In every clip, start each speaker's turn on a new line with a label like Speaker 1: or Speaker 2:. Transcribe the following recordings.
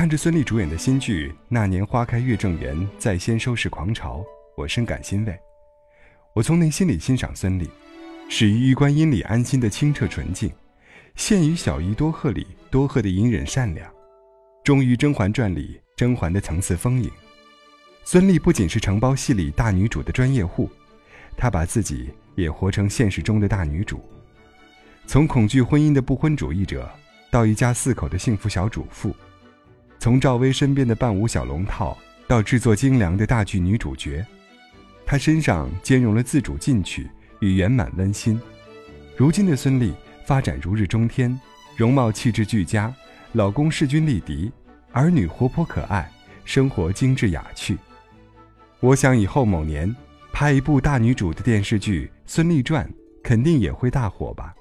Speaker 1: 看着孙俪主演的新剧《那年花开月正圆》在先收视狂潮，我深感欣慰。我从内心里欣赏孙俪，始于玉观音里安心的清澈纯净，陷于小姨多鹤里多鹤的隐忍善良，终于《甄嬛传》里甄嬛的层次丰盈。孙俪不仅是承包戏里大女主的专业户，她把自己也活成现实中的大女主。从恐惧婚姻的不婚主义者，到一家四口的幸福小主妇；从赵薇身边的伴舞小龙套，到制作精良的大剧女主角，她身上兼容了自主进取与圆满温馨。如今的孙俪发展如日中天，容貌气质俱佳，老公势均力敌，儿女活泼可爱，生活精致雅趣。我想以后某年拍一部大女主的电视剧《孙俪传》，肯定也会大火吧。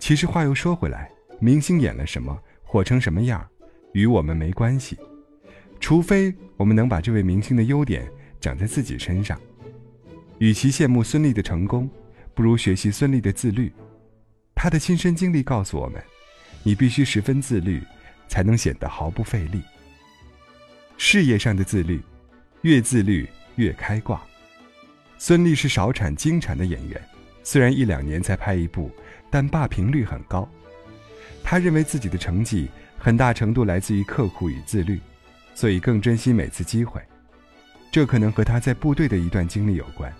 Speaker 1: 其实话又说回来，明星演了什么，火成什么样，与我们没关系，除非我们能把这位明星的优点长在自己身上。与其羡慕孙俪的成功，不如学习孙俪的自律。她的亲身经历告诉我们，你必须十分自律，才能显得毫不费力。事业上的自律。越自律越开挂。孙俪是少产精产的演员，虽然一两年才拍一部，但霸屏率很高。她认为自己的成绩很大程度来自于刻苦与自律，所以更珍惜每次机会。这可能和他在部队的一段经历有关。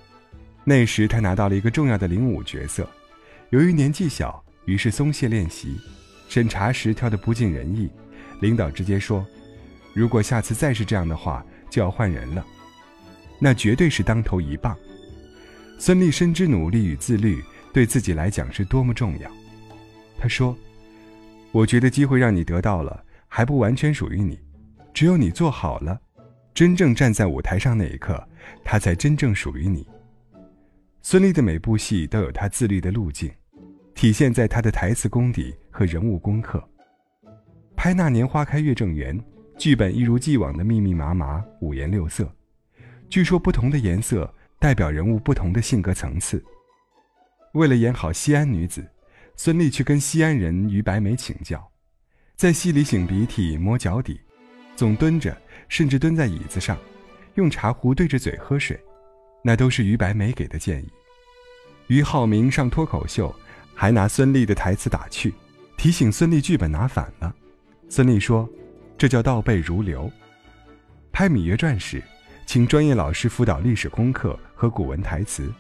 Speaker 1: 那时他拿到了一个重要的领舞角色，由于年纪小，于是松懈练习。审查时挑得不尽人意，领导直接说：“如果下次再是这样的话。”就要换人了，那绝对是当头一棒。孙俪深知努力与自律对自己来讲是多么重要。她说：“我觉得机会让你得到了，还不完全属于你，只有你做好了，真正站在舞台上那一刻，它才真正属于你。”孙俪的每部戏都有她自律的路径，体现在她的台词功底和人物功课。拍《那年花开月正圆》。剧本一如既往的密密麻麻，五颜六色。据说不同的颜色代表人物不同的性格层次。为了演好西安女子，孙俪去跟西安人于白眉请教，在戏里擤鼻涕、摸脚底，总蹲着，甚至蹲在椅子上，用茶壶对着嘴喝水，那都是于白眉给的建议。于浩明上脱口秀，还拿孙俪的台词打趣，提醒孙俪剧本拿反了。孙俪说。这叫倒背如流。拍《芈月传》时，请专业老师辅导历史功课和古文台词。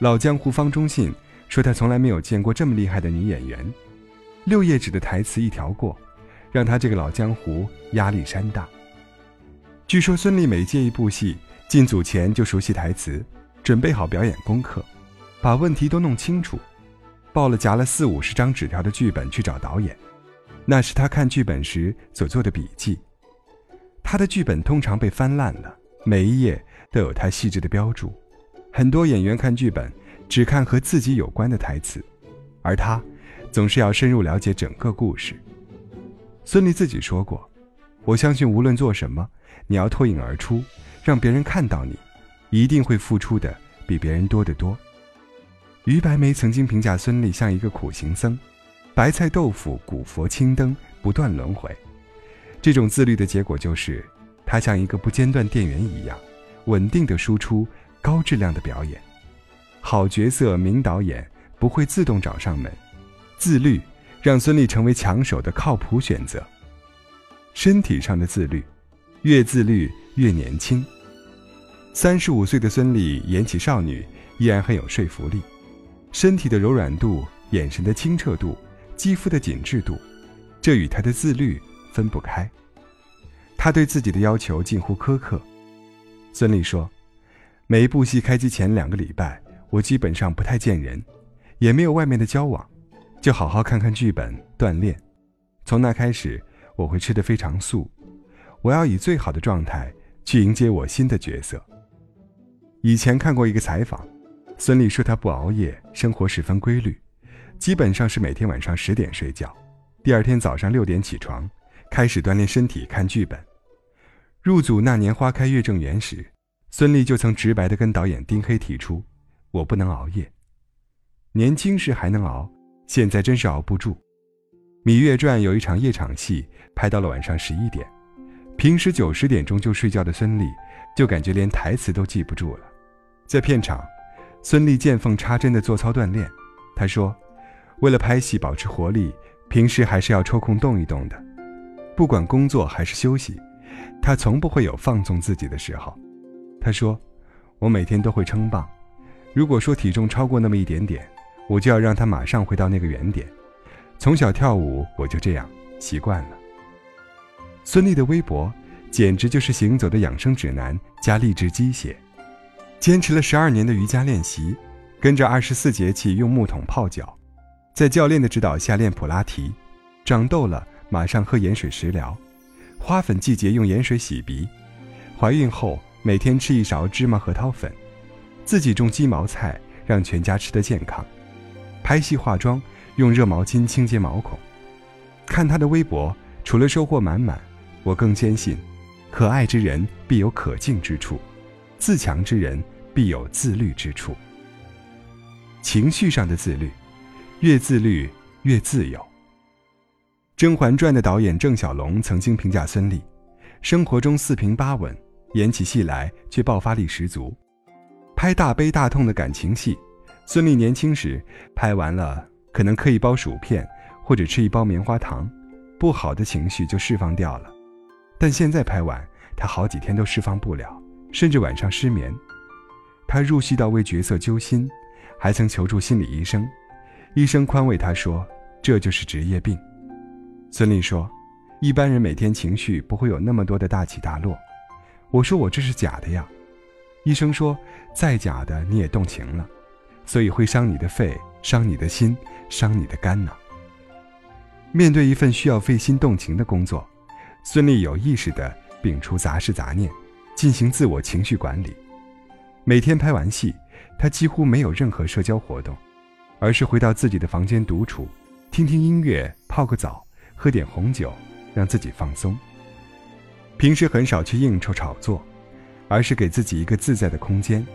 Speaker 1: 老江湖方中信说他从来没有见过这么厉害的女演员，六页纸的台词一条过，让他这个老江湖压力山大。据说孙俪每接一部戏，进组前就熟悉台词，准备好表演功课，把问题都弄清楚，抱了夹了四五十张纸条的剧本去找导演。那是他看剧本时所做的笔记。他的剧本通常被翻烂了，每一页都有他细致的标注。很多演员看剧本只看和自己有关的台词，而他总是要深入了解整个故事。孙俪自己说过：“我相信无论做什么，你要脱颖而出，让别人看到你，一定会付出的比别人多得多。”于白眉曾经评价孙俪像一个苦行僧。白菜豆腐，古佛青灯，不断轮回。这种自律的结果就是，他像一个不间断电源一样，稳定的输出高质量的表演。好角色、名导演不会自动找上门。自律让孙俪成为抢手的靠谱选择。身体上的自律，越自律越年轻。三十五岁的孙俪演起少女依然很有说服力，身体的柔软度，眼神的清澈度。肌肤的紧致度，这与她的自律分不开。他对自己的要求近乎苛刻。孙俪说：“每一部戏开机前两个礼拜，我基本上不太见人，也没有外面的交往，就好好看看剧本，锻炼。从那开始，我会吃得非常素，我要以最好的状态去迎接我新的角色。”以前看过一个采访，孙俪说她不熬夜，生活十分规律。基本上是每天晚上十点睡觉，第二天早上六点起床，开始锻炼身体、看剧本。入组那年花开月正圆时，孙俪就曾直白地跟导演丁黑提出：“我不能熬夜。年轻时还能熬，现在真是熬不住。”芈月传》有一场夜场戏，拍到了晚上十一点。平时九十点钟就睡觉的孙俪，就感觉连台词都记不住了。在片场，孙俪见缝插针的做操锻炼。她说：“为了拍戏保持活力，平时还是要抽空动一动的。不管工作还是休息，她从不会有放纵自己的时候。”她说：“我每天都会称磅，如果说体重超过那么一点点，我就要让他马上回到那个原点。从小跳舞我就这样习惯了。”孙俪的微博简直就是行走的养生指南加励志鸡血。坚持了十二年的瑜伽练习，跟着二十四节气用木桶泡脚，在教练的指导下练普拉提，长痘了马上喝盐水食疗，花粉季节用盐水洗鼻，怀孕后每天吃一勺芝麻核桃粉，自己种鸡毛菜让全家吃得健康，拍戏化妆用热毛巾清洁毛孔。看他的微博，除了收获满满。我更坚信，可爱之人必有可敬之处，自强之人必有自律之处。情绪上的自律，越自律越自由。《甄嬛传》的导演郑晓龙曾经评价孙俪：生活中四平八稳，演起戏来却爆发力十足。拍大悲大痛的感情戏，孙俪年轻时拍完了，可能嗑一包薯片或者吃一包棉花糖，不好的情绪就释放掉了。但现在拍完，他好几天都释放不了，甚至晚上失眠。他入戏到为角色揪心，还曾求助心理医生，医生宽慰他说：“这就是职业病。”孙俪说：“一般人每天情绪不会有那么多的大起大落。”我说：“我这是假的呀。”医生说：“再假的你也动情了，所以会伤你的肺，伤你的心，伤你的肝呢。”面对一份需要费心动情的工作。孙俪有意识地摒除杂事杂念，进行自我情绪管理。每天拍完戏，她几乎没有任何社交活动，而是回到自己的房间独处，听听音乐，泡个澡，喝点红酒，让自己放松。平时很少去应酬炒作，而是给自己一个自在的空间，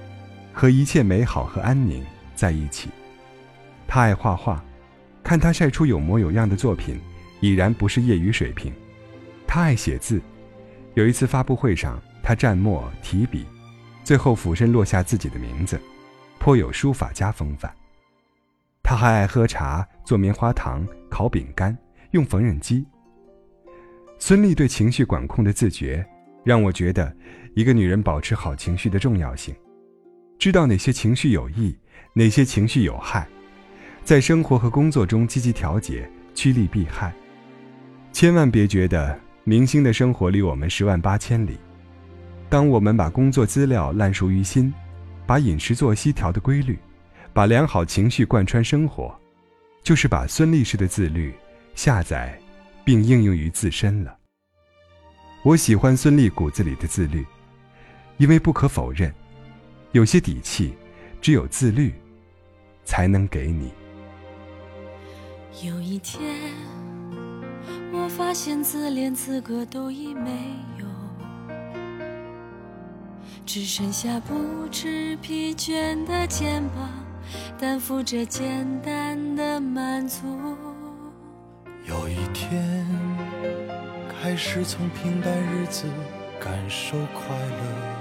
Speaker 1: 和一切美好和安宁在一起。他爱画画，看他晒出有模有样的作品，已然不是业余水平。他爱写字，有一次发布会上，他蘸墨提笔，最后俯身落下自己的名字，颇有书法家风范。他还爱喝茶、做棉花糖、烤饼干、用缝纫机。孙俪对情绪管控的自觉，让我觉得一个女人保持好情绪的重要性，知道哪些情绪有益，哪些情绪有害，在生活和工作中积极调节，趋利避害，千万别觉得。明星的生活离我们十万八千里。当我们把工作资料烂熟于心，把饮食作息调得规律，把良好情绪贯穿生活，就是把孙俪式的自律下载并应用于自身了。我喜欢孙俪骨子里的自律，因为不可否认，有些底气，只有自律才能给你。
Speaker 2: 有一天。我发现自怜资格都已没有，只剩下不知疲倦的肩膀，担负着简单的满足。
Speaker 3: 有一天，开始从平淡日子感受快乐，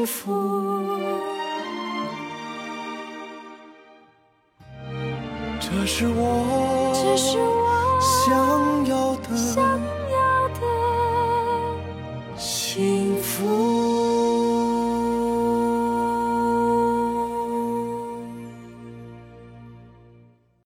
Speaker 3: 幸福。这是我，
Speaker 2: 这是我
Speaker 3: 想要的